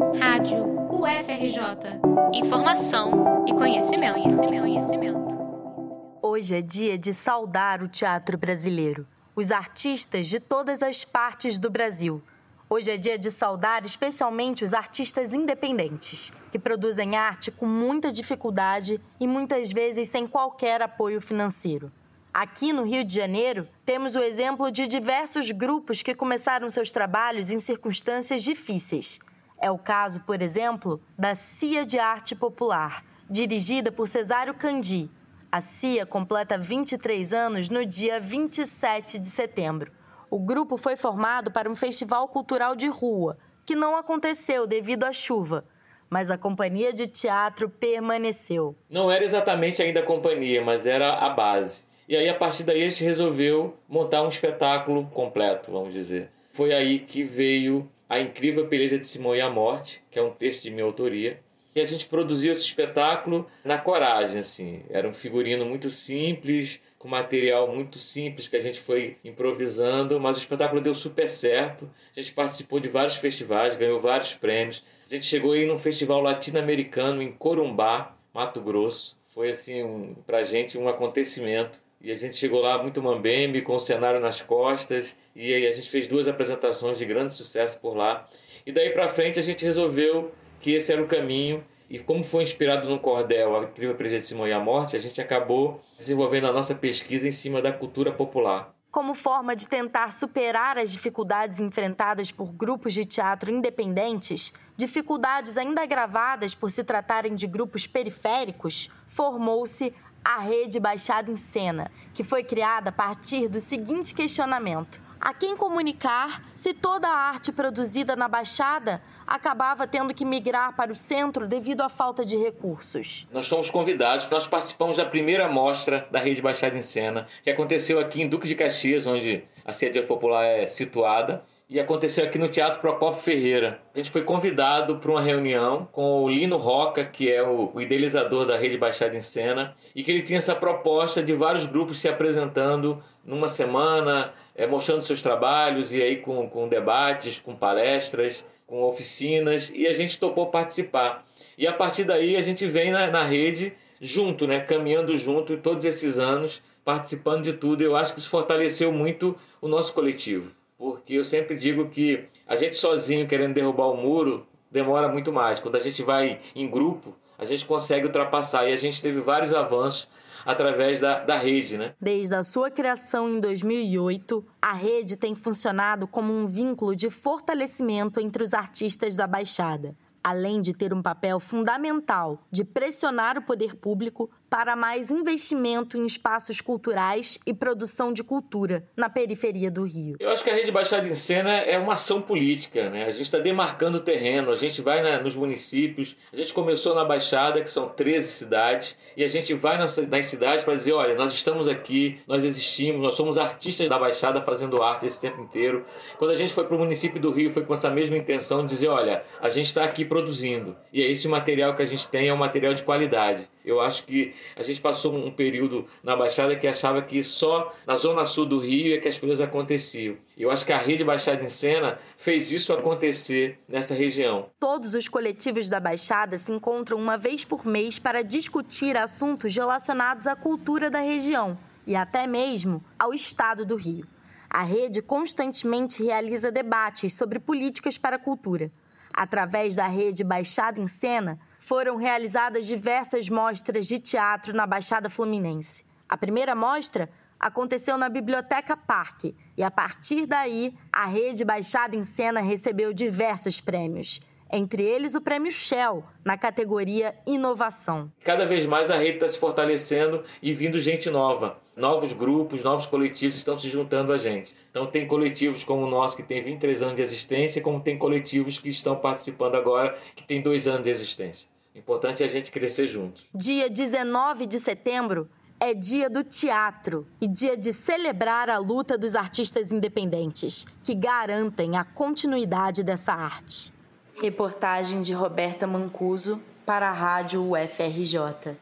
Rádio UFRJ. Informação e conhecimento, conhecimento, conhecimento. Hoje é dia de saudar o teatro brasileiro, os artistas de todas as partes do Brasil. Hoje é dia de saudar especialmente os artistas independentes, que produzem arte com muita dificuldade e muitas vezes sem qualquer apoio financeiro. Aqui no Rio de Janeiro, temos o exemplo de diversos grupos que começaram seus trabalhos em circunstâncias difíceis. É o caso, por exemplo, da CIA de Arte Popular, dirigida por Cesário Candi. A CIA completa 23 anos no dia 27 de setembro. O grupo foi formado para um festival cultural de rua, que não aconteceu devido à chuva, mas a companhia de teatro permaneceu. Não era exatamente ainda a companhia, mas era a base. E aí, a partir daí, a gente resolveu montar um espetáculo completo, vamos dizer. Foi aí que veio A Incrível Peleja de Simão e a Morte, que é um texto de minha autoria. E a gente produziu esse espetáculo na coragem, assim. Era um figurino muito simples, com material muito simples que a gente foi improvisando, mas o espetáculo deu super certo. A gente participou de vários festivais, ganhou vários prêmios. A gente chegou aí num festival latino-americano em Corumbá, Mato Grosso. Foi assim, um, pra gente um acontecimento e a gente chegou lá muito mambembe, com o cenário nas costas, e aí a gente fez duas apresentações de grande sucesso por lá. E daí para frente a gente resolveu que esse era o caminho, e como foi inspirado no cordel A Incrível Presença de Simão e a Morte, a gente acabou desenvolvendo a nossa pesquisa em cima da cultura popular. Como forma de tentar superar as dificuldades enfrentadas por grupos de teatro independentes, dificuldades ainda agravadas por se tratarem de grupos periféricos, formou-se a rede Baixada em Cena, que foi criada a partir do seguinte questionamento: a quem comunicar se toda a arte produzida na Baixada acabava tendo que migrar para o centro devido à falta de recursos? Nós fomos convidados, nós participamos da primeira mostra da Rede Baixada em Cena, que aconteceu aqui em Duque de Caxias, onde a sede popular é situada e aconteceu aqui no Teatro Procopio Ferreira. A gente foi convidado para uma reunião com o Lino Roca, que é o, idealizador da Rede Baixada em Cena, e que ele tinha essa proposta de vários grupos se apresentando numa semana, é, mostrando seus trabalhos, e aí com, com debates, com palestras, com oficinas, e a gente topou participar. E a partir daí a gente vem na, na rede junto, né, caminhando junto todos esses anos, participando de tudo. Eu acho que isso fortaleceu muito o nosso coletivo porque eu sempre digo que a gente sozinho querendo derrubar o muro demora muito mais. Quando a gente vai em grupo, a gente consegue ultrapassar e a gente teve vários avanços através da, da rede, né? Desde a sua criação em 2008, a rede tem funcionado como um vínculo de fortalecimento entre os artistas da Baixada além de ter um papel fundamental de pressionar o poder público para mais investimento em espaços culturais e produção de cultura na periferia do Rio. Eu acho que a Rede Baixada em Cena é uma ação política, né? A gente está demarcando o terreno, a gente vai na, nos municípios, a gente começou na Baixada, que são 13 cidades, e a gente vai nas, nas cidades para dizer, olha, nós estamos aqui, nós existimos, nós somos artistas da Baixada fazendo arte esse tempo inteiro. Quando a gente foi para o município do Rio, foi com essa mesma intenção de dizer, olha, a gente está aqui produzindo, e é esse material que a gente tem é um material de qualidade. Eu acho que a gente passou um período na Baixada que achava que só na zona sul do Rio é que as coisas aconteciam. Eu acho que a rede Baixada em Cena fez isso acontecer nessa região. Todos os coletivos da Baixada se encontram uma vez por mês para discutir assuntos relacionados à cultura da região e até mesmo ao estado do Rio. A rede constantemente realiza debates sobre políticas para a cultura. Através da rede Baixada em Cena, foram realizadas diversas mostras de teatro na Baixada Fluminense. A primeira mostra aconteceu na Biblioteca Parque e, a partir daí, a rede Baixada em Cena recebeu diversos prêmios. Entre eles, o prêmio Shell, na categoria Inovação. Cada vez mais a rede está se fortalecendo e vindo gente nova. Novos grupos, novos coletivos estão se juntando a gente. Então, tem coletivos como o nosso, que tem 23 anos de existência, como tem coletivos que estão participando agora, que tem dois anos de existência. Importante é a gente crescer juntos. Dia 19 de setembro é dia do teatro e dia de celebrar a luta dos artistas independentes, que garantem a continuidade dessa arte. Reportagem de Roberta Mancuso para a Rádio UFRJ.